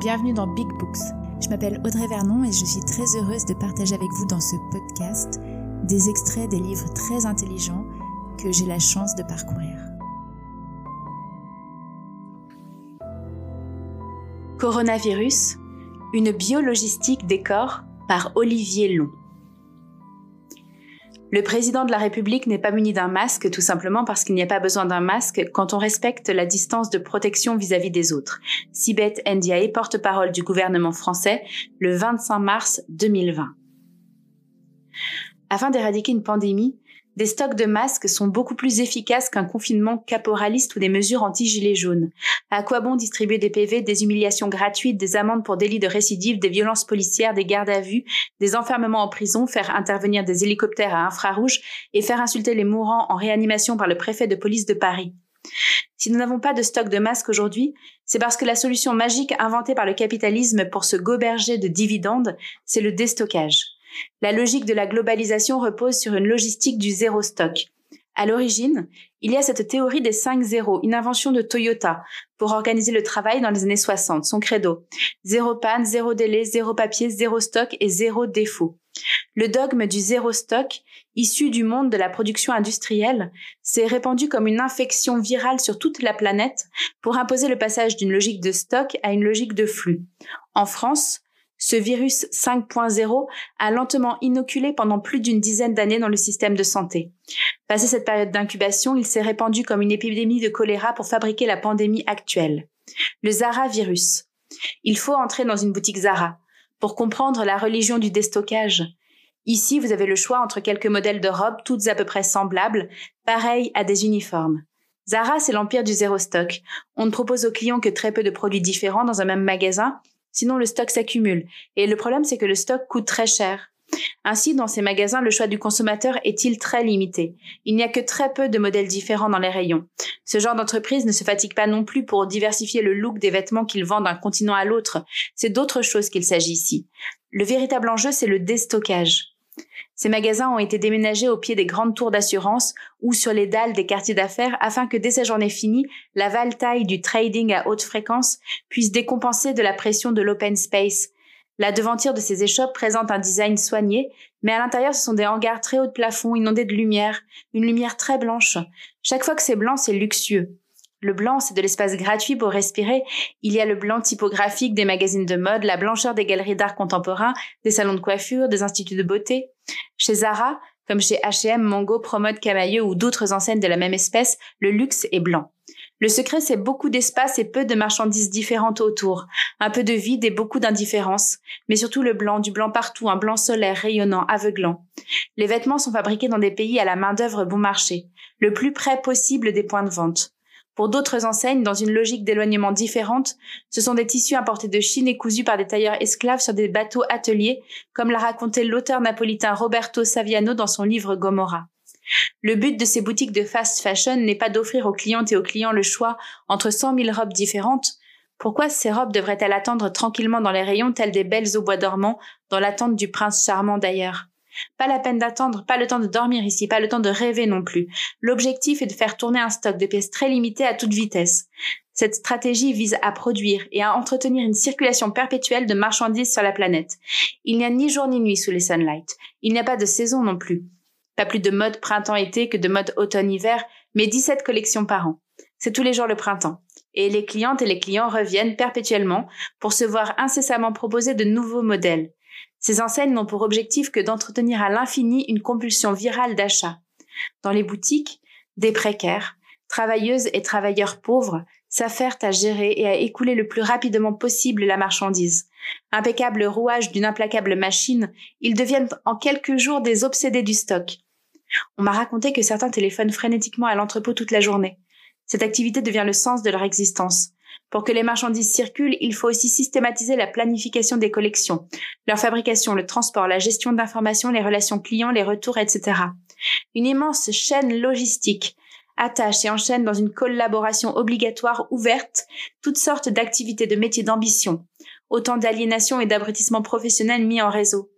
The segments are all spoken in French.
Bienvenue dans Big Books. Je m'appelle Audrey Vernon et je suis très heureuse de partager avec vous dans ce podcast des extraits des livres très intelligents que j'ai la chance de parcourir. Coronavirus, une biologistique des corps par Olivier Long. Le président de la République n'est pas muni d'un masque tout simplement parce qu'il n'y a pas besoin d'un masque quand on respecte la distance de protection vis-à-vis des autres. Sibeth Ndiaye, porte-parole du gouvernement français, le 25 mars 2020. Afin d'éradiquer une pandémie, des stocks de masques sont beaucoup plus efficaces qu'un confinement caporaliste ou des mesures anti-gilets jaunes. À quoi bon distribuer des PV, des humiliations gratuites, des amendes pour délits de récidive, des violences policières, des gardes à vue, des enfermements en prison, faire intervenir des hélicoptères à infrarouge et faire insulter les mourants en réanimation par le préfet de police de Paris? Si nous n'avons pas de stock de masques aujourd'hui, c'est parce que la solution magique inventée par le capitalisme pour se goberger de dividendes, c'est le déstockage. La logique de la globalisation repose sur une logistique du zéro stock. À l'origine, il y a cette théorie des 5 zéros, une invention de Toyota pour organiser le travail dans les années 60, son credo. Zéro panne, zéro délai, zéro papier, zéro stock et zéro défaut. Le dogme du zéro stock, issu du monde de la production industrielle, s'est répandu comme une infection virale sur toute la planète pour imposer le passage d'une logique de stock à une logique de flux. En France, ce virus 5.0 a lentement inoculé pendant plus d'une dizaine d'années dans le système de santé. Passé cette période d'incubation, il s'est répandu comme une épidémie de choléra pour fabriquer la pandémie actuelle. Le Zara virus. Il faut entrer dans une boutique Zara pour comprendre la religion du déstockage. Ici, vous avez le choix entre quelques modèles de robes, toutes à peu près semblables, pareilles à des uniformes. Zara, c'est l'empire du zéro stock. On ne propose aux clients que très peu de produits différents dans un même magasin Sinon, le stock s'accumule. Et le problème, c'est que le stock coûte très cher. Ainsi, dans ces magasins, le choix du consommateur est-il très limité. Il n'y a que très peu de modèles différents dans les rayons. Ce genre d'entreprise ne se fatigue pas non plus pour diversifier le look des vêtements qu'ils vendent d'un continent à l'autre. C'est d'autres choses qu'il s'agit ici. Le véritable enjeu, c'est le déstockage. Ces magasins ont été déménagés au pied des grandes tours d'assurance ou sur les dalles des quartiers d'affaires afin que dès sa journée finie, la valtaille du trading à haute fréquence puisse décompenser de la pression de l'open space. La devanture de ces échoppes présente un design soigné, mais à l'intérieur ce sont des hangars très haut de plafond inondés de lumière, une lumière très blanche. Chaque fois que c'est blanc, c'est luxueux. Le blanc, c'est de l'espace gratuit pour respirer. Il y a le blanc typographique des magazines de mode, la blancheur des galeries d'art contemporain, des salons de coiffure, des instituts de beauté. Chez Zara, comme chez H&M, Mango, Promode, Camailleux ou d'autres enseignes de la même espèce, le luxe est blanc. Le secret, c'est beaucoup d'espace et peu de marchandises différentes autour, un peu de vide et beaucoup d'indifférence, mais surtout le blanc, du blanc partout, un blanc solaire, rayonnant, aveuglant. Les vêtements sont fabriqués dans des pays à la main-d'œuvre bon marché, le plus près possible des points de vente. Pour d'autres enseignes, dans une logique d'éloignement différente, ce sont des tissus importés de Chine et cousus par des tailleurs esclaves sur des bateaux ateliers, comme l'a raconté l'auteur napolitain Roberto Saviano dans son livre Gomorra. Le but de ces boutiques de fast fashion n'est pas d'offrir aux clientes et aux clients le choix entre cent mille robes différentes. Pourquoi ces robes devraient-elles attendre tranquillement dans les rayons telles des belles au bois dormant, dans l'attente du prince charmant d'ailleurs? Pas la peine d'attendre, pas le temps de dormir ici, pas le temps de rêver non plus. L'objectif est de faire tourner un stock de pièces très limité à toute vitesse. Cette stratégie vise à produire et à entretenir une circulation perpétuelle de marchandises sur la planète. Il n'y a ni jour ni nuit sous les sunlight. Il n'y a pas de saison non plus. Pas plus de mode printemps-été que de mode automne-hiver, mais 17 collections par an. C'est tous les jours le printemps. Et les clientes et les clients reviennent perpétuellement pour se voir incessamment proposer de nouveaux modèles. Ces enseignes n'ont pour objectif que d'entretenir à l'infini une compulsion virale d'achat. Dans les boutiques, des précaires, travailleuses et travailleurs pauvres s'affairent à gérer et à écouler le plus rapidement possible la marchandise. Impeccable rouage d'une implacable machine, ils deviennent en quelques jours des obsédés du stock. On m'a raconté que certains téléphonent frénétiquement à l'entrepôt toute la journée. Cette activité devient le sens de leur existence. Pour que les marchandises circulent, il faut aussi systématiser la planification des collections, leur fabrication, le transport, la gestion d'informations, les relations clients, les retours, etc. Une immense chaîne logistique attache et enchaîne dans une collaboration obligatoire ouverte toutes sortes d'activités de métiers d'ambition, autant d'aliénation et d'abrutissement professionnel mis en réseau.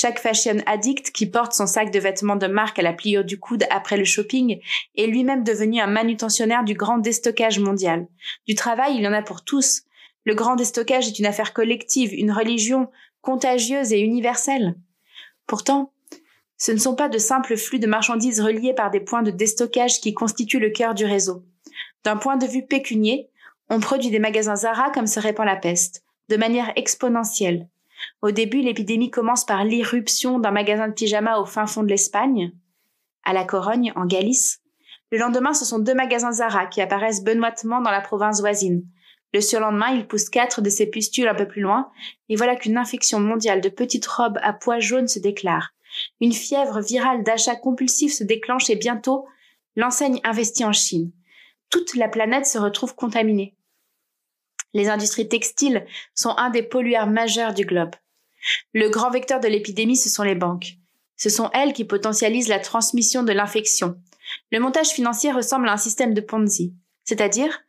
Chaque fashion addict qui porte son sac de vêtements de marque à la pliure du coude après le shopping est lui-même devenu un manutentionnaire du grand déstockage mondial. Du travail, il y en a pour tous. Le grand déstockage est une affaire collective, une religion contagieuse et universelle. Pourtant, ce ne sont pas de simples flux de marchandises reliés par des points de déstockage qui constituent le cœur du réseau. D'un point de vue pécunier, on produit des magasins Zara comme se répand la peste, de manière exponentielle. Au début, l'épidémie commence par l'irruption d'un magasin de pyjama au fin fond de l'Espagne, à la Corogne, en Galice. Le lendemain, ce sont deux magasins Zara qui apparaissent benoîtement dans la province voisine. Le surlendemain, il pousse quatre de ces pustules un peu plus loin, et voilà qu'une infection mondiale de petites robes à pois jaunes se déclare. Une fièvre virale d'achat compulsif se déclenche et bientôt, l'enseigne investit en Chine. Toute la planète se retrouve contaminée. Les industries textiles sont un des pollueurs majeurs du globe. Le grand vecteur de l'épidémie, ce sont les banques. Ce sont elles qui potentialisent la transmission de l'infection. Le montage financier ressemble à un système de Ponzi, c'est-à-dire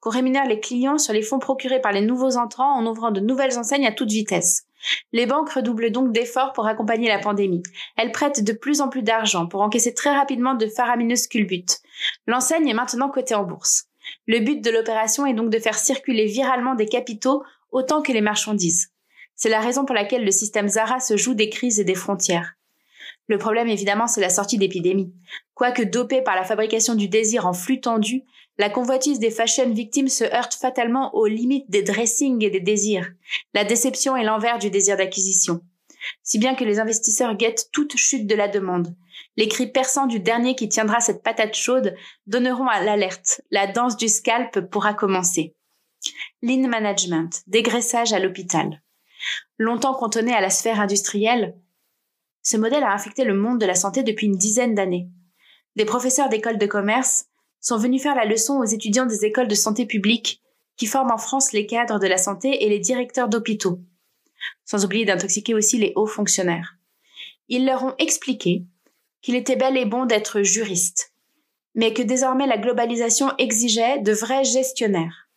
qu'on rémunère les clients sur les fonds procurés par les nouveaux entrants en ouvrant de nouvelles enseignes à toute vitesse. Les banques redoublent donc d'efforts pour accompagner la pandémie. Elles prêtent de plus en plus d'argent pour encaisser très rapidement de faramineuses culbutes. L'enseigne est maintenant cotée en bourse. Le but de l'opération est donc de faire circuler viralement des capitaux autant que les marchandises. C'est la raison pour laquelle le système Zara se joue des crises et des frontières. Le problème, évidemment, c'est la sortie d'épidémie. Quoique dopée par la fabrication du désir en flux tendu, la convoitise des fashion victimes se heurte fatalement aux limites des dressings et des désirs. La déception est l'envers du désir d'acquisition. Si bien que les investisseurs guettent toute chute de la demande. Les cris perçants du dernier qui tiendra cette patate chaude donneront à l'alerte. La danse du scalp pourra commencer. Lean management, dégraissage à l'hôpital. Longtemps cantonné à la sphère industrielle, ce modèle a affecté le monde de la santé depuis une dizaine d'années. Des professeurs d'écoles de commerce sont venus faire la leçon aux étudiants des écoles de santé publique qui forment en France les cadres de la santé et les directeurs d'hôpitaux, sans oublier d'intoxiquer aussi les hauts fonctionnaires. Ils leur ont expliqué qu'il était bel et bon d'être juriste, mais que désormais la globalisation exigeait de vrais gestionnaires.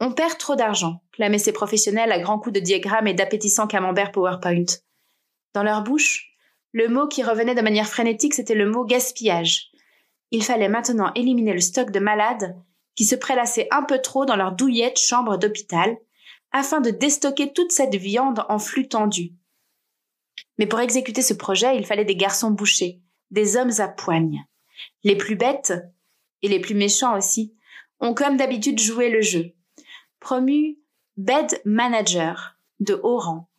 On perd trop d'argent, clamaient ces professionnels à grands coups de diagrammes et d'appétissants camembert PowerPoint. Dans leur bouche, le mot qui revenait de manière frénétique, c'était le mot gaspillage. Il fallait maintenant éliminer le stock de malades qui se prélassaient un peu trop dans leur douillette chambre d'hôpital, afin de déstocker toute cette viande en flux tendu. Mais pour exécuter ce projet, il fallait des garçons bouchés, des hommes à poigne. Les plus bêtes, et les plus méchants aussi, ont comme d'habitude joué le jeu. Promu bed manager de haut rang,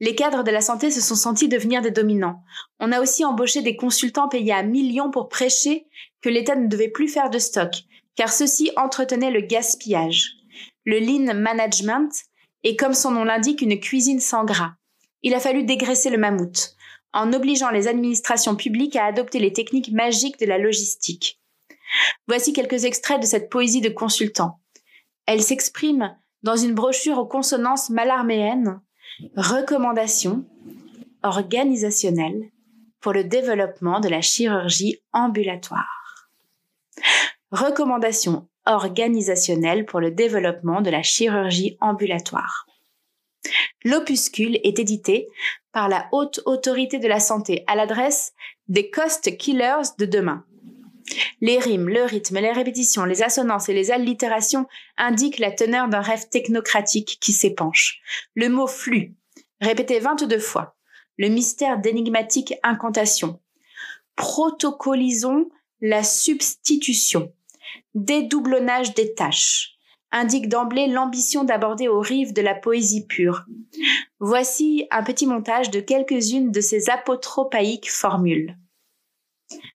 les cadres de la santé se sont sentis devenir des dominants. On a aussi embauché des consultants payés à millions pour prêcher que l'État ne devait plus faire de stock, car ceux-ci entretenaient le gaspillage. Le lean management est, comme son nom l'indique, une cuisine sans gras. Il a fallu dégraisser le mammouth, en obligeant les administrations publiques à adopter les techniques magiques de la logistique. Voici quelques extraits de cette poésie de consultant. Elle s'exprime dans une brochure aux consonances malarméennes Recommandations organisationnelles pour le développement de la chirurgie ambulatoire. Recommandations organisationnelles pour le développement de la chirurgie ambulatoire. L'opuscule est édité par la Haute Autorité de la Santé à l'adresse des Cost Killers de demain. Les rimes, le rythme, les répétitions, les assonances et les allitérations indiquent la teneur d'un rêve technocratique qui s'épanche. Le mot flux, répété 22 fois. Le mystère d'énigmatique incantation. Protocolisons la substitution. Dédoublonnage des tâches indique d'emblée l'ambition d'aborder aux rives de la poésie pure. Voici un petit montage de quelques-unes de ces apotropaïques formules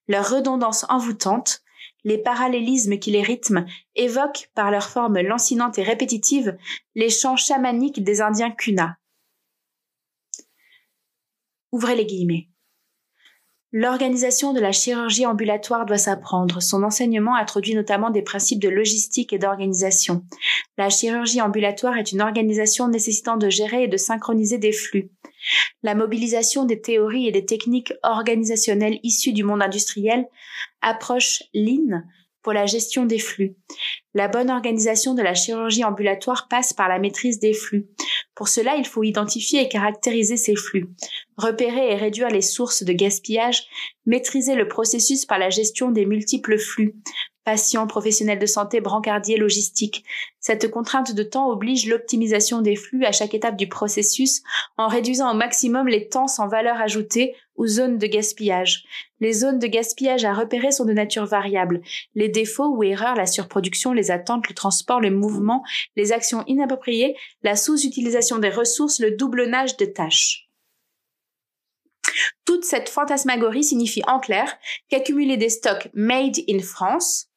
leur redondance envoûtante, les parallélismes qui les rythment évoquent par leur forme lancinante et répétitive les chants chamaniques des Indiens Kuna. Ouvrez les guillemets. L'organisation de la chirurgie ambulatoire doit s'apprendre. Son enseignement introduit notamment des principes de logistique et d'organisation. La chirurgie ambulatoire est une organisation nécessitant de gérer et de synchroniser des flux. La mobilisation des théories et des techniques organisationnelles issues du monde industriel approche Lean pour la gestion des flux. La bonne organisation de la chirurgie ambulatoire passe par la maîtrise des flux. Pour cela, il faut identifier et caractériser ces flux, repérer et réduire les sources de gaspillage, maîtriser le processus par la gestion des multiples flux, patients, professionnels de santé, brancardiers, logistique. Cette contrainte de temps oblige l'optimisation des flux à chaque étape du processus en réduisant au maximum les temps sans valeur ajoutée ou zones de gaspillage. Les zones de gaspillage à repérer sont de nature variable. Les défauts ou erreurs, la surproduction, les attentes, le transport, le mouvement, les actions inappropriées, la sous-utilisation des ressources, le doublonnage de tâches. Toute cette fantasmagorie signifie en clair qu'accumuler des stocks made in France,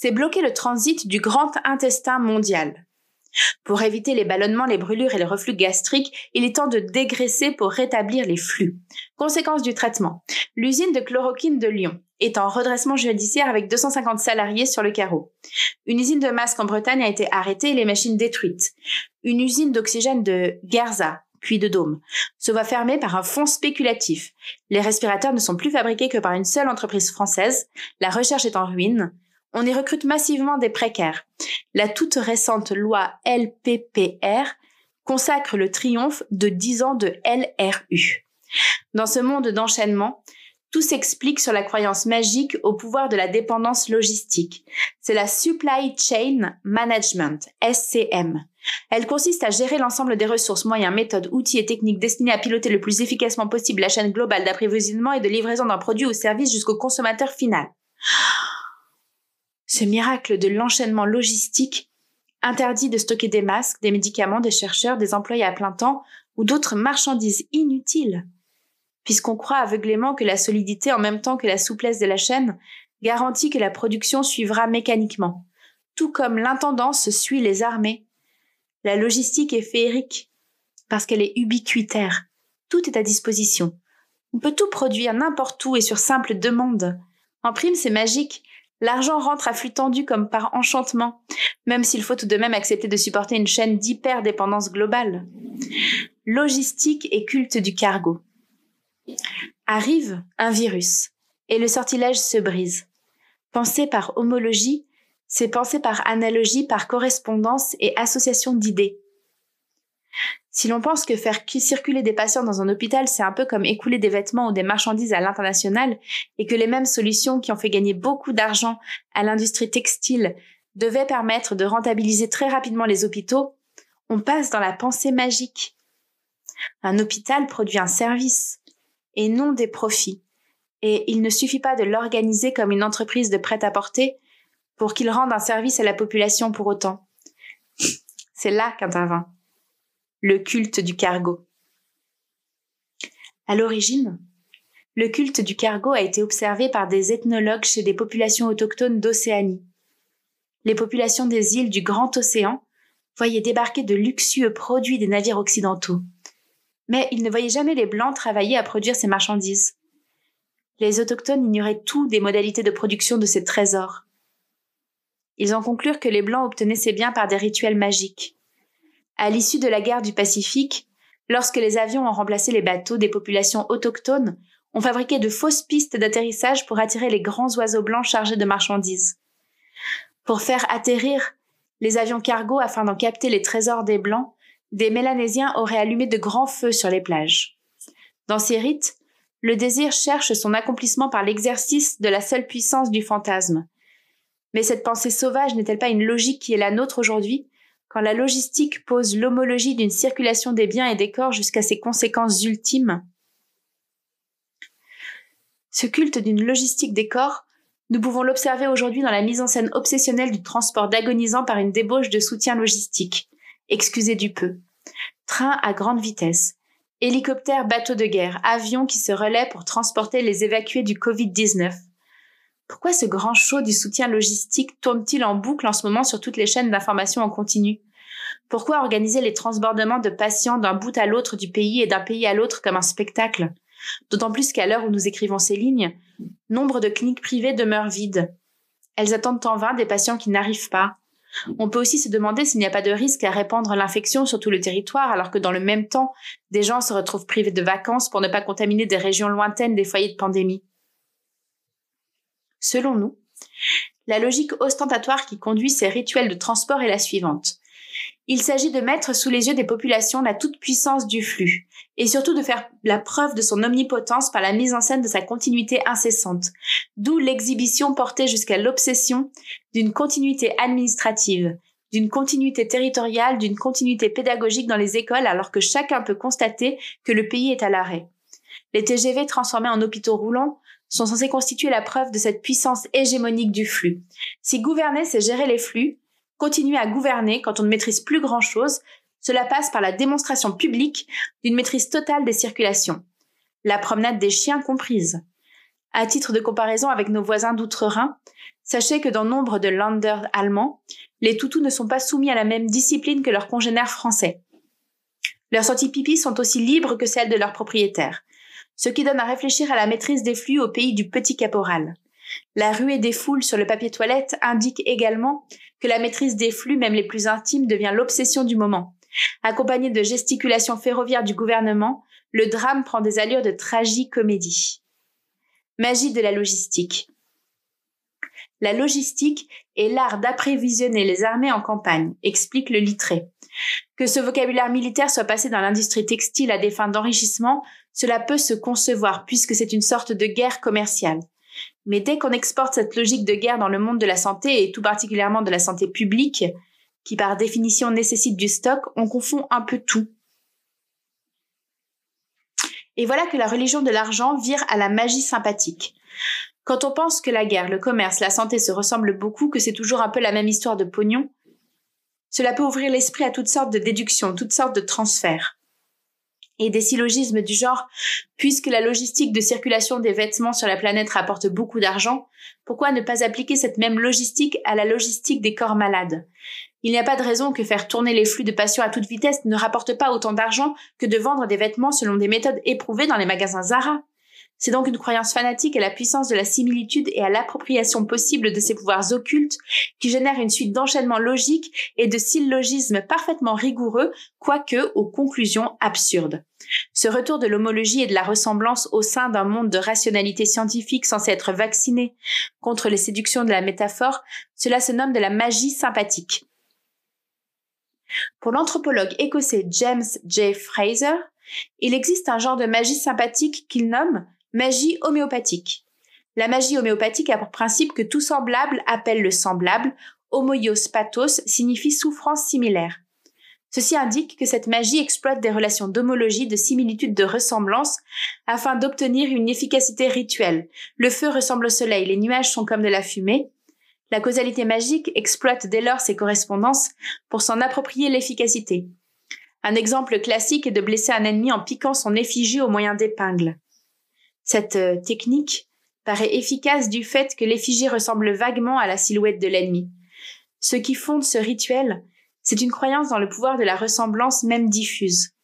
c'est bloquer le transit du grand intestin mondial. Pour éviter les ballonnements, les brûlures et les reflux gastriques, il est temps de dégraisser pour rétablir les flux. Conséquence du traitement. L'usine de chloroquine de Lyon est en redressement judiciaire avec 250 salariés sur le carreau. Une usine de masques en Bretagne a été arrêtée et les machines détruites. Une usine d'oxygène de Garza, puis de Dôme, se voit fermée par un fonds spéculatif. Les respirateurs ne sont plus fabriqués que par une seule entreprise française. La recherche est en ruine. On y recrute massivement des précaires. La toute récente loi LPPR consacre le triomphe de 10 ans de LRU. Dans ce monde d'enchaînement, tout s'explique sur la croyance magique au pouvoir de la dépendance logistique. C'est la Supply Chain Management, SCM. Elle consiste à gérer l'ensemble des ressources, moyens, méthodes, outils et techniques destinés à piloter le plus efficacement possible la chaîne globale d'approvisionnement et de livraison d'un produit ou service jusqu'au consommateur final. Ce miracle de l'enchaînement logistique interdit de stocker des masques, des médicaments, des chercheurs, des employés à plein temps ou d'autres marchandises inutiles, puisqu'on croit aveuglément que la solidité en même temps que la souplesse de la chaîne garantit que la production suivra mécaniquement, tout comme l'intendance suit les armées. La logistique est féerique parce qu'elle est ubiquitaire. Tout est à disposition. On peut tout produire n'importe où et sur simple demande. En prime, c'est magique. L'argent rentre à flux tendu comme par enchantement, même s'il faut tout de même accepter de supporter une chaîne d'hyperdépendance globale. Logistique et culte du cargo. Arrive un virus, et le sortilège se brise. Pensé par homologie, c'est penser par analogie, par correspondance et association d'idées. Si l'on pense que faire circuler des patients dans un hôpital, c'est un peu comme écouler des vêtements ou des marchandises à l'international, et que les mêmes solutions qui ont fait gagner beaucoup d'argent à l'industrie textile devaient permettre de rentabiliser très rapidement les hôpitaux, on passe dans la pensée magique. Un hôpital produit un service, et non des profits. Et il ne suffit pas de l'organiser comme une entreprise de prêt-à-porter pour qu'il rende un service à la population pour autant. C'est là qu'intervint le culte du cargo. À l'origine, le culte du cargo a été observé par des ethnologues chez des populations autochtones d'Océanie. Les populations des îles du Grand Océan voyaient débarquer de luxueux produits des navires occidentaux. Mais ils ne voyaient jamais les Blancs travailler à produire ces marchandises. Les autochtones ignoraient tout des modalités de production de ces trésors. Ils en conclurent que les Blancs obtenaient ces biens par des rituels magiques. À l'issue de la guerre du Pacifique, lorsque les avions ont remplacé les bateaux des populations autochtones, ont fabriqué de fausses pistes d'atterrissage pour attirer les grands oiseaux blancs chargés de marchandises. Pour faire atterrir les avions cargo afin d'en capter les trésors des Blancs, des Mélanésiens auraient allumé de grands feux sur les plages. Dans ces rites, le désir cherche son accomplissement par l'exercice de la seule puissance du fantasme. Mais cette pensée sauvage n'est-elle pas une logique qui est la nôtre aujourd'hui? Quand la logistique pose l'homologie d'une circulation des biens et des corps jusqu'à ses conséquences ultimes Ce culte d'une logistique des corps, nous pouvons l'observer aujourd'hui dans la mise en scène obsessionnelle du transport d'agonisants par une débauche de soutien logistique. Excusez du peu. Train à grande vitesse. Hélicoptères, bateaux de guerre, avions qui se relaient pour transporter les évacués du Covid-19. Pourquoi ce grand show du soutien logistique tourne-t-il en boucle en ce moment sur toutes les chaînes d'information en continu? Pourquoi organiser les transbordements de patients d'un bout à l'autre du pays et d'un pays à l'autre comme un spectacle? D'autant plus qu'à l'heure où nous écrivons ces lignes, nombre de cliniques privées demeurent vides. Elles attendent en vain des patients qui n'arrivent pas. On peut aussi se demander s'il n'y a pas de risque à répandre l'infection sur tout le territoire alors que dans le même temps, des gens se retrouvent privés de vacances pour ne pas contaminer des régions lointaines des foyers de pandémie. Selon nous, la logique ostentatoire qui conduit ces rituels de transport est la suivante. Il s'agit de mettre sous les yeux des populations la toute-puissance du flux, et surtout de faire la preuve de son omnipotence par la mise en scène de sa continuité incessante, d'où l'exhibition portée jusqu'à l'obsession d'une continuité administrative, d'une continuité territoriale, d'une continuité pédagogique dans les écoles alors que chacun peut constater que le pays est à l'arrêt. Les TGV transformés en hôpitaux roulants sont censés constituer la preuve de cette puissance hégémonique du flux. Si gouverner, c'est gérer les flux, continuer à gouverner quand on ne maîtrise plus grand-chose, cela passe par la démonstration publique d'une maîtrise totale des circulations. La promenade des chiens comprise. À titre de comparaison avec nos voisins d'outre-Rhin, sachez que dans nombre de landers allemands, les toutous ne sont pas soumis à la même discipline que leurs congénères français. Leurs sorties pipi sont aussi libres que celles de leurs propriétaires, ce qui donne à réfléchir à la maîtrise des flux au pays du petit caporal. La ruée des foules sur le papier toilette indique également que la maîtrise des flux, même les plus intimes, devient l'obsession du moment. Accompagnée de gesticulations ferroviaires du gouvernement, le drame prend des allures de tragicomédie. Magie de la logistique. La logistique est l'art d'apprévisionner les armées en campagne, explique le littré. Que ce vocabulaire militaire soit passé dans l'industrie textile à des fins d'enrichissement, cela peut se concevoir puisque c'est une sorte de guerre commerciale. Mais dès qu'on exporte cette logique de guerre dans le monde de la santé et tout particulièrement de la santé publique, qui par définition nécessite du stock, on confond un peu tout. Et voilà que la religion de l'argent vire à la magie sympathique. Quand on pense que la guerre, le commerce, la santé se ressemblent beaucoup, que c'est toujours un peu la même histoire de pognon, cela peut ouvrir l'esprit à toutes sortes de déductions, toutes sortes de transferts. Et des syllogismes du genre, puisque la logistique de circulation des vêtements sur la planète rapporte beaucoup d'argent, pourquoi ne pas appliquer cette même logistique à la logistique des corps malades? Il n'y a pas de raison que faire tourner les flux de patients à toute vitesse ne rapporte pas autant d'argent que de vendre des vêtements selon des méthodes éprouvées dans les magasins Zara. C'est donc une croyance fanatique à la puissance de la similitude et à l'appropriation possible de ces pouvoirs occultes qui génère une suite d'enchaînements logiques et de syllogismes parfaitement rigoureux, quoique aux conclusions absurdes. Ce retour de l'homologie et de la ressemblance au sein d'un monde de rationalité scientifique censé être vacciné contre les séductions de la métaphore, cela se nomme de la magie sympathique. Pour l'anthropologue écossais James J. Fraser, il existe un genre de magie sympathique qu'il nomme Magie homéopathique. La magie homéopathique a pour principe que tout semblable appelle le semblable. Homoios pathos signifie souffrance similaire. Ceci indique que cette magie exploite des relations d'homologie, de similitude, de ressemblance, afin d'obtenir une efficacité rituelle. Le feu ressemble au soleil, les nuages sont comme de la fumée. La causalité magique exploite dès lors ces correspondances pour s'en approprier l'efficacité. Un exemple classique est de blesser un ennemi en piquant son effigie au moyen d'épingles. Cette euh, technique paraît efficace du fait que l'effigie ressemble vaguement à la silhouette de l'ennemi. Ce qui fonde ce rituel, c'est une croyance dans le pouvoir de la ressemblance même diffuse.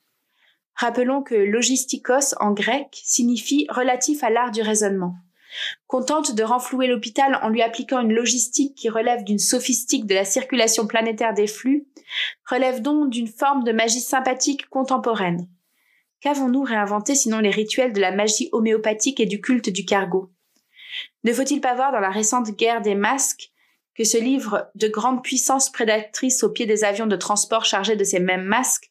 Rappelons que logistikos en grec signifie relatif à l'art du raisonnement. Qu'on tente de renflouer l'hôpital en lui appliquant une logistique qui relève d'une sophistique de la circulation planétaire des flux, relève donc d'une forme de magie sympathique contemporaine. Qu'avons-nous réinventé sinon les rituels de la magie homéopathique et du culte du cargo? Ne faut-il pas voir dans la récente guerre des masques que ce livre de grande puissance prédatrice au pied des avions de transport chargés de ces mêmes masques,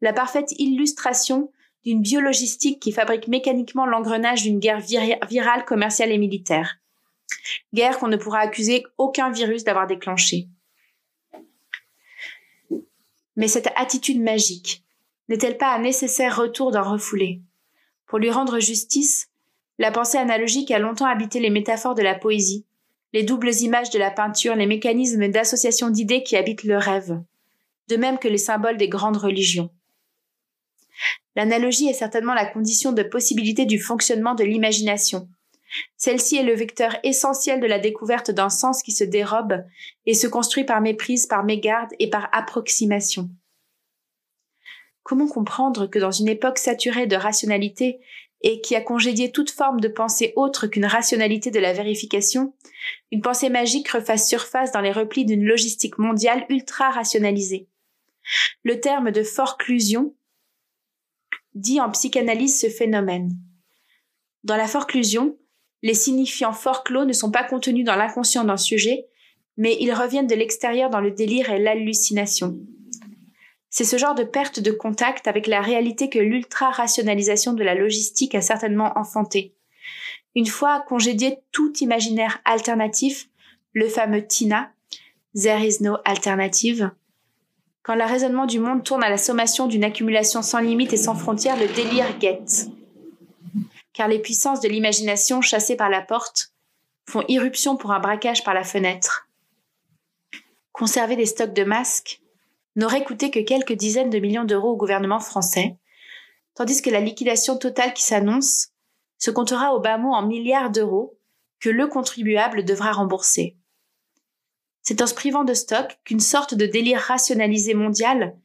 la parfaite illustration d'une biologistique qui fabrique mécaniquement l'engrenage d'une guerre virale, commerciale et militaire? Guerre qu'on ne pourra accuser aucun virus d'avoir déclenchée. Mais cette attitude magique, n'est-elle pas un nécessaire retour d'un refoulé? Pour lui rendre justice, la pensée analogique a longtemps habité les métaphores de la poésie, les doubles images de la peinture, les mécanismes d'association d'idées qui habitent le rêve, de même que les symboles des grandes religions. L'analogie est certainement la condition de possibilité du fonctionnement de l'imagination. Celle-ci est le vecteur essentiel de la découverte d'un sens qui se dérobe et se construit par méprise, par mégarde et par approximation. Comment comprendre que dans une époque saturée de rationalité et qui a congédié toute forme de pensée autre qu'une rationalité de la vérification, une pensée magique refasse surface dans les replis d'une logistique mondiale ultra rationalisée? Le terme de forclusion dit en psychanalyse ce phénomène. Dans la forclusion, les signifiants forclos ne sont pas contenus dans l'inconscient d'un sujet, mais ils reviennent de l'extérieur dans le délire et l'hallucination. C'est ce genre de perte de contact avec la réalité que l'ultra-rationalisation de la logistique a certainement enfanté. Une fois congédié tout imaginaire alternatif, le fameux TINA, There is no alternative, quand le raisonnement du monde tourne à la sommation d'une accumulation sans limite et sans frontières, le délire guette. Car les puissances de l'imagination chassées par la porte font irruption pour un braquage par la fenêtre. Conserver des stocks de masques n'aurait coûté que quelques dizaines de millions d'euros au gouvernement français, tandis que la liquidation totale qui s'annonce se comptera au bas mot en milliards d'euros que le contribuable devra rembourser. C'est en se privant de stock qu'une sorte de délire rationalisé mondial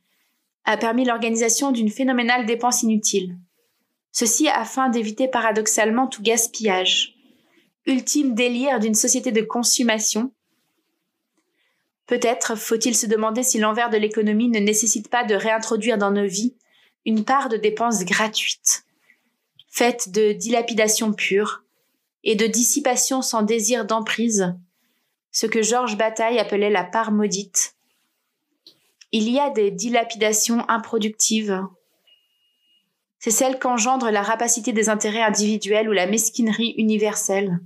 a permis l'organisation d'une phénoménale dépense inutile. Ceci afin d'éviter paradoxalement tout gaspillage. Ultime délire d'une société de consommation. Peut-être faut-il se demander si l'envers de l'économie ne nécessite pas de réintroduire dans nos vies une part de dépenses gratuites, faite de dilapidation pure et de dissipation sans désir d'emprise, ce que Georges Bataille appelait la part maudite. Il y a des dilapidations improductives. C'est celle qu'engendre la rapacité des intérêts individuels ou la mesquinerie universelle.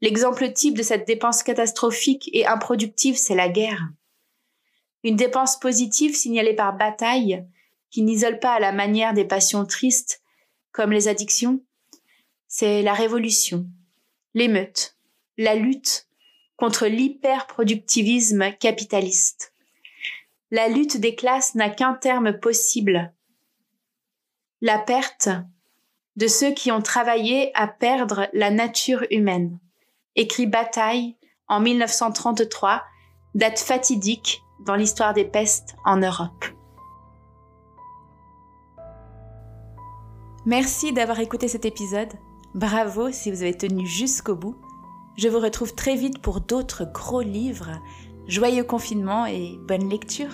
L'exemple type de cette dépense catastrophique et improductive, c'est la guerre. Une dépense positive signalée par Bataille, qui n'isole pas à la manière des passions tristes, comme les addictions, c'est la révolution, l'émeute, la lutte contre l'hyperproductivisme capitaliste. La lutte des classes n'a qu'un terme possible. La perte de ceux qui ont travaillé à perdre la nature humaine. Écrit Bataille en 1933, date fatidique dans l'histoire des pestes en Europe. Merci d'avoir écouté cet épisode. Bravo si vous avez tenu jusqu'au bout. Je vous retrouve très vite pour d'autres gros livres. Joyeux confinement et bonne lecture